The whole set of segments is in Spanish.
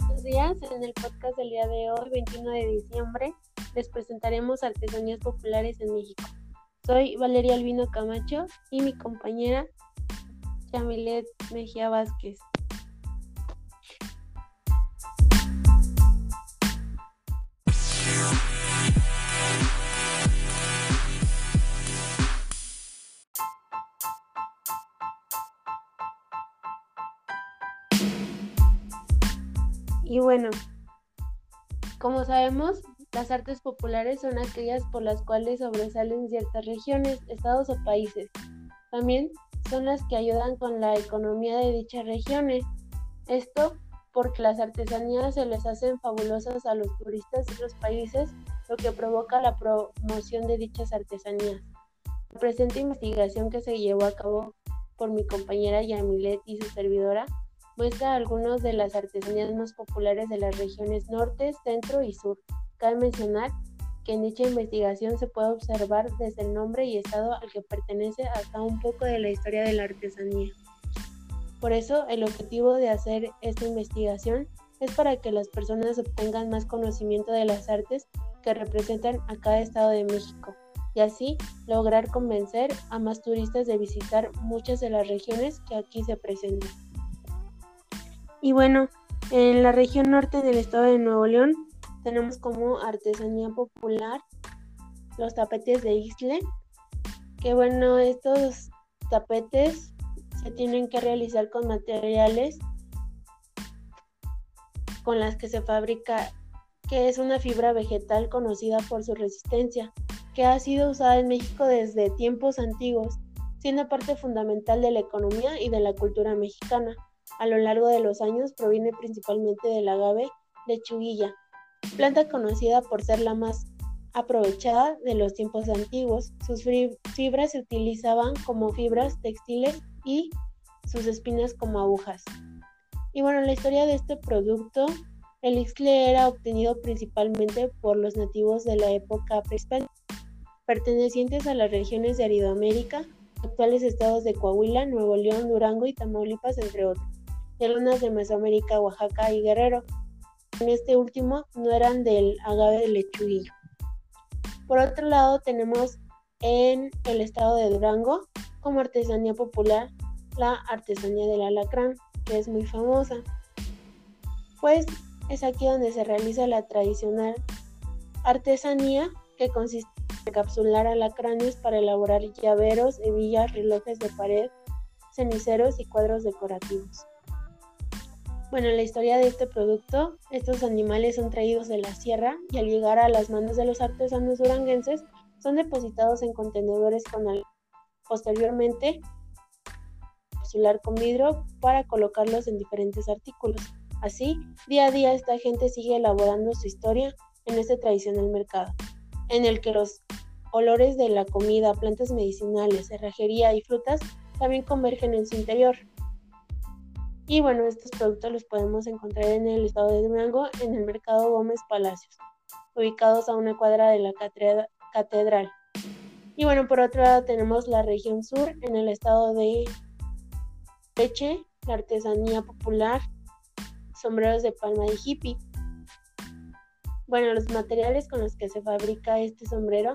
Buenos días, en el podcast del día de hoy, 21 de diciembre, les presentaremos artesanías populares en México. Soy Valeria Albino Camacho y mi compañera Yamilet Mejía Vázquez. Como sabemos, las artes populares son aquellas por las cuales sobresalen ciertas regiones, estados o países. También son las que ayudan con la economía de dichas regiones. Esto porque las artesanías se les hacen fabulosas a los turistas de los países, lo que provoca la promoción de dichas artesanías. La presente investigación que se llevó a cabo por mi compañera Yamilet y su servidora muestra algunas de las artesanías más populares de las regiones norte, centro y sur. Cabe mencionar que en dicha investigación se puede observar desde el nombre y estado al que pertenece hasta un poco de la historia de la artesanía. Por eso, el objetivo de hacer esta investigación es para que las personas obtengan más conocimiento de las artes que representan a cada estado de México y así lograr convencer a más turistas de visitar muchas de las regiones que aquí se presentan. Y bueno, en la región norte del estado de Nuevo León tenemos como artesanía popular los tapetes de Isle, que bueno, estos tapetes se tienen que realizar con materiales con las que se fabrica, que es una fibra vegetal conocida por su resistencia, que ha sido usada en México desde tiempos antiguos, siendo parte fundamental de la economía y de la cultura mexicana a lo largo de los años proviene principalmente del agave lechuguilla, planta conocida por ser la más aprovechada de los tiempos antiguos. Sus fibras se utilizaban como fibras textiles y sus espinas como agujas. Y bueno, la historia de este producto, el ixtle era obtenido principalmente por los nativos de la época prehispánica, pertenecientes a las regiones de Aridoamérica, actuales estados de Coahuila, Nuevo León, Durango y Tamaulipas, entre otros de lunas de Mesoamérica, Oaxaca y Guerrero. En este último no eran del agave de lechuguillo. Por otro lado, tenemos en el estado de Durango como artesanía popular la artesanía del alacrán, que es muy famosa. Pues es aquí donde se realiza la tradicional artesanía que consiste en encapsular alacranes para elaborar llaveros, hebillas, relojes de pared, ceniceros y cuadros decorativos. Bueno, en la historia de este producto, estos animales son traídos de la sierra y al llegar a las manos de los artesanos duranguenses son depositados en contenedores con posteriormente capsular con vidrio para colocarlos en diferentes artículos. Así, día a día esta gente sigue elaborando su historia en este tradicional mercado, en el que los olores de la comida, plantas medicinales, cerrajería y frutas también convergen en su interior. Y bueno, estos productos los podemos encontrar en el estado de Durango, en el mercado Gómez Palacios, ubicados a una cuadra de la catedral. Y bueno, por otro lado tenemos la región sur, en el estado de Peche, la artesanía popular, sombreros de palma de hippie. Bueno, los materiales con los que se fabrica este sombrero,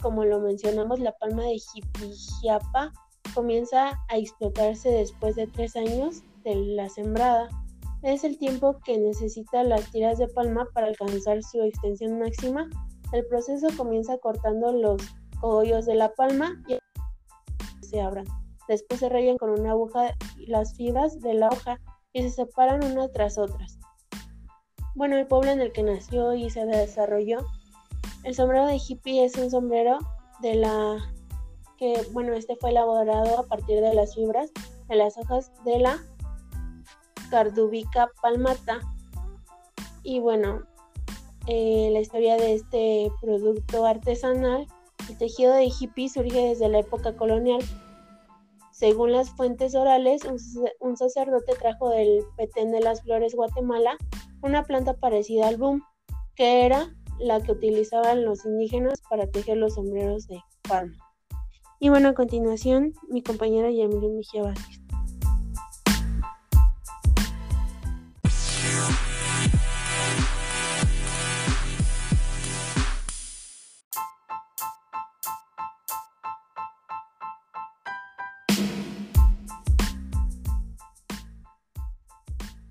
como lo mencionamos, la palma de jiapa comienza a explotarse después de tres años la sembrada. Es el tiempo que necesita las tiras de palma para alcanzar su extensión máxima. El proceso comienza cortando los cogollos de la palma y se abran. Después se rayan con una aguja las fibras de la hoja y se separan unas tras otras. Bueno, el pueblo en el que nació y se desarrolló, el sombrero de hippie es un sombrero de la que, bueno, este fue elaborado a partir de las fibras de las hojas de la Cardubica palmata. Y bueno, eh, la historia de este producto artesanal, el tejido de hippie surge desde la época colonial. Según las fuentes orales, un, sacerdote trajo del Petén de las Flores, Guatemala, una planta parecida al boom, que era la que utilizaban los indígenas para tejer los sombreros de palma. Y bueno, a continuación, mi compañera Yamilén Mejía.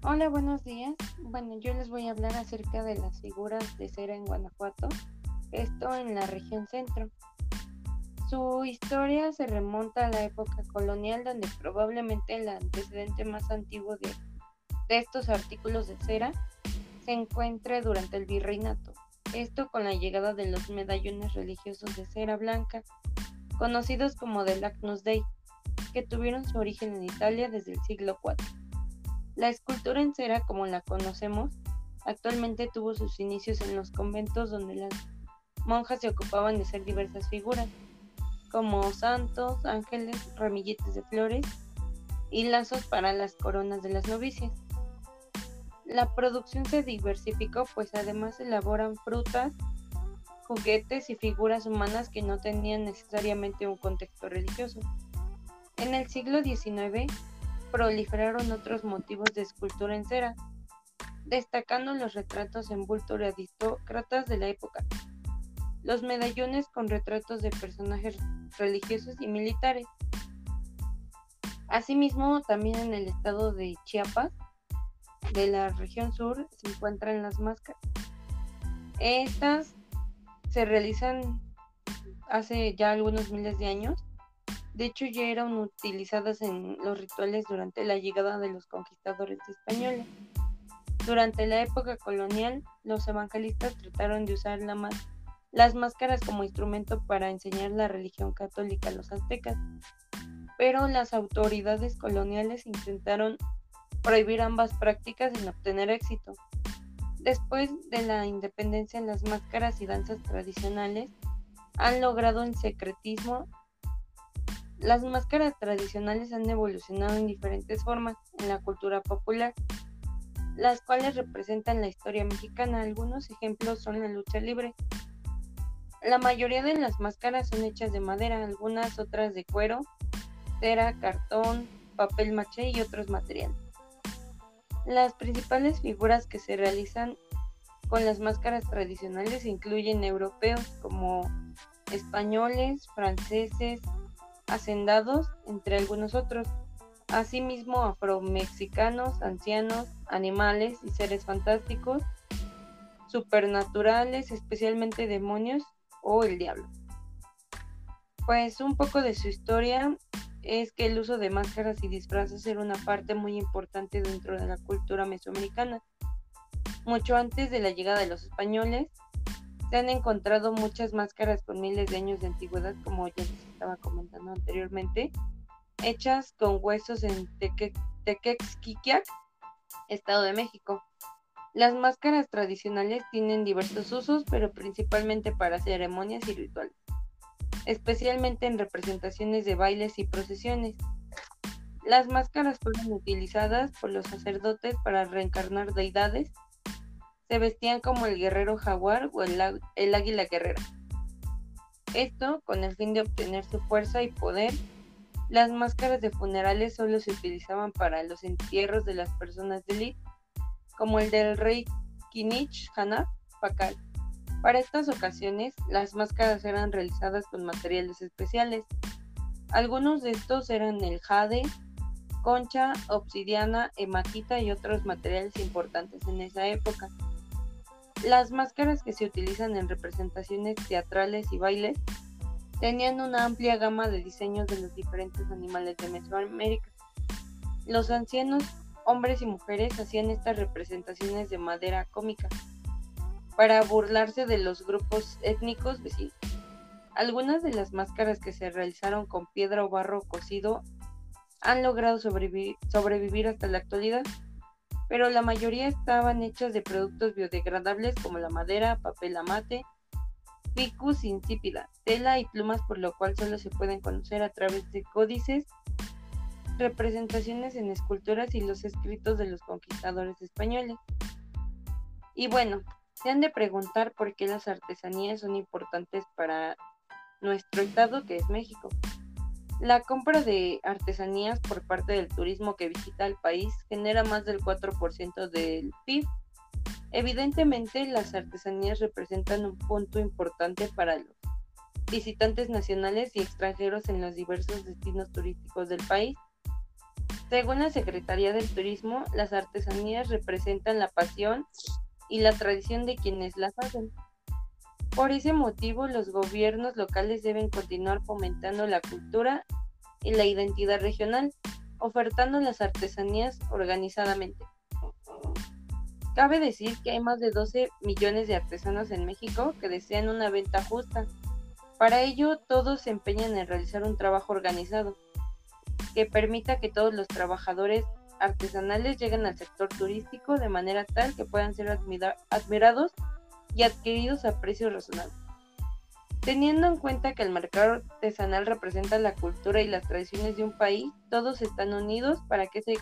Hola, buenos días. Bueno, yo les voy a hablar acerca de las figuras de cera en Guanajuato, esto en la región centro. Su historia se remonta a la época colonial, donde probablemente el antecedente más antiguo de, estos artículos de cera se encuentre durante el virreinato. Esto con la llegada de los medallones religiosos de cera blanca, conocidos como del Agnus Dei, que tuvieron su origen en Italia desde el siglo IV. La escultura en cera, como la conocemos, actualmente tuvo sus inicios en los conventos donde las monjas se ocupaban de hacer diversas figuras, como santos, ángeles, ramilletes de flores y lazos para las coronas de las novicias. La producción se diversificó, pues además elaboran frutas, juguetes y figuras humanas que no tenían necesariamente un contexto religioso. En el siglo XIX, proliferaron otros motivos de escultura en cera, destacando los retratos en bulto de aristócratas de la época, los medallones con retratos de personajes religiosos y militares. Asimismo, también en el estado de Chiapas, de la región sur, se encuentran las máscaras. Estas se realizan hace ya algunos miles de años de hecho, ya eran utilizadas en los rituales durante la llegada de los conquistadores españoles. Durante la época colonial, los evangelistas trataron de usar las máscaras como instrumento para enseñar la religión católica a los aztecas, pero las autoridades coloniales intentaron prohibir ambas prácticas sin obtener éxito. Después de la independencia, las máscaras y danzas tradicionales han logrado en secretismo las máscaras tradicionales han evolucionado en diferentes formas en la cultura popular, las cuales representan la historia mexicana. Algunos ejemplos son la lucha libre. La mayoría de las máscaras son hechas de madera, algunas otras de cuero, cera, cartón, papel maché y otros materiales. Las principales figuras que se realizan con las máscaras tradicionales incluyen europeos como españoles, franceses, hacendados, entre algunos otros. Asimismo, afromexicanos, ancianos, animales y seres fantásticos, supernaturales, especialmente demonios o el diablo. Pues un poco de su historia es que el uso de máscaras y disfraces era una parte muy importante dentro de la cultura mesoamericana. Mucho antes de la llegada de los españoles, se han encontrado muchas máscaras con miles de años de antigüedad, como ya les estaba comentando anteriormente, hechas con huesos en Tequexquiquiac, Estado de México. Las máscaras tradicionales tienen diversos usos, pero principalmente para ceremonias y rituales, especialmente en representaciones de bailes y procesiones. Las máscaras fueron utilizadas por los sacerdotes para reencarnar deidades se vestían como el guerrero jaguar o el, águila guerrera. Esto con el fin de obtener su fuerza y poder. Las máscaras de funerales solo se utilizaban para los entierros de las personas de élite, como el del rey Kinich Hanaf Pakal. Para estas ocasiones, las máscaras eran realizadas con materiales especiales. Algunos de estos eran el jade, concha, obsidiana, hematita y otros materiales importantes en esa época. Las máscaras que se utilizan en representaciones teatrales y bailes tenían una amplia gama de diseños de los diferentes animales de Mesoamérica. Los ancianos, hombres y mujeres, hacían estas representaciones de madera cómica para burlarse de los grupos étnicos vecinos. Algunas de las máscaras que se realizaron con piedra o barro cocido han logrado sobrevivir hasta la actualidad pero la mayoría estaban hechas de productos biodegradables como la madera, papel amate, ficus insípida, tela y plumas, por lo cual solo se pueden conocer a través de códices, representaciones en esculturas y los escritos de los conquistadores españoles. Y bueno, se han de preguntar por qué las artesanías son importantes para nuestro estado que es México. La compra de artesanías por parte del turismo que visita el país genera más del 4% del PIB. Evidentemente, las artesanías representan un punto importante para los visitantes nacionales y extranjeros en los diversos destinos turísticos del país. Según la Secretaría del Turismo, las artesanías representan la pasión y la tradición de quienes las hacen. Por ese motivo, los gobiernos locales deben continuar fomentando la cultura y la identidad regional, ofertando las artesanías organizadamente. Cabe decir que hay más de 12 millones de artesanos en México que desean una venta justa. Para ello, todos se empeñan en realizar un trabajo organizado que permita que todos los trabajadores artesanales lleguen al sector turístico de manera tal que puedan ser admirados y adquiridos a precios razonables. Teniendo en cuenta que el mercado artesanal representa la cultura y las tradiciones de un país, todos están unidos para que ese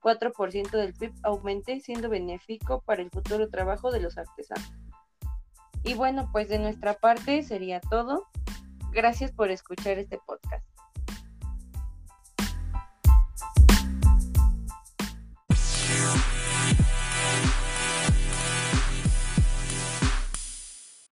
4% del PIB aumente, siendo benéfico para el futuro trabajo de los artesanos. Y bueno, pues de nuestra parte sería todo. Gracias por escuchar este podcast.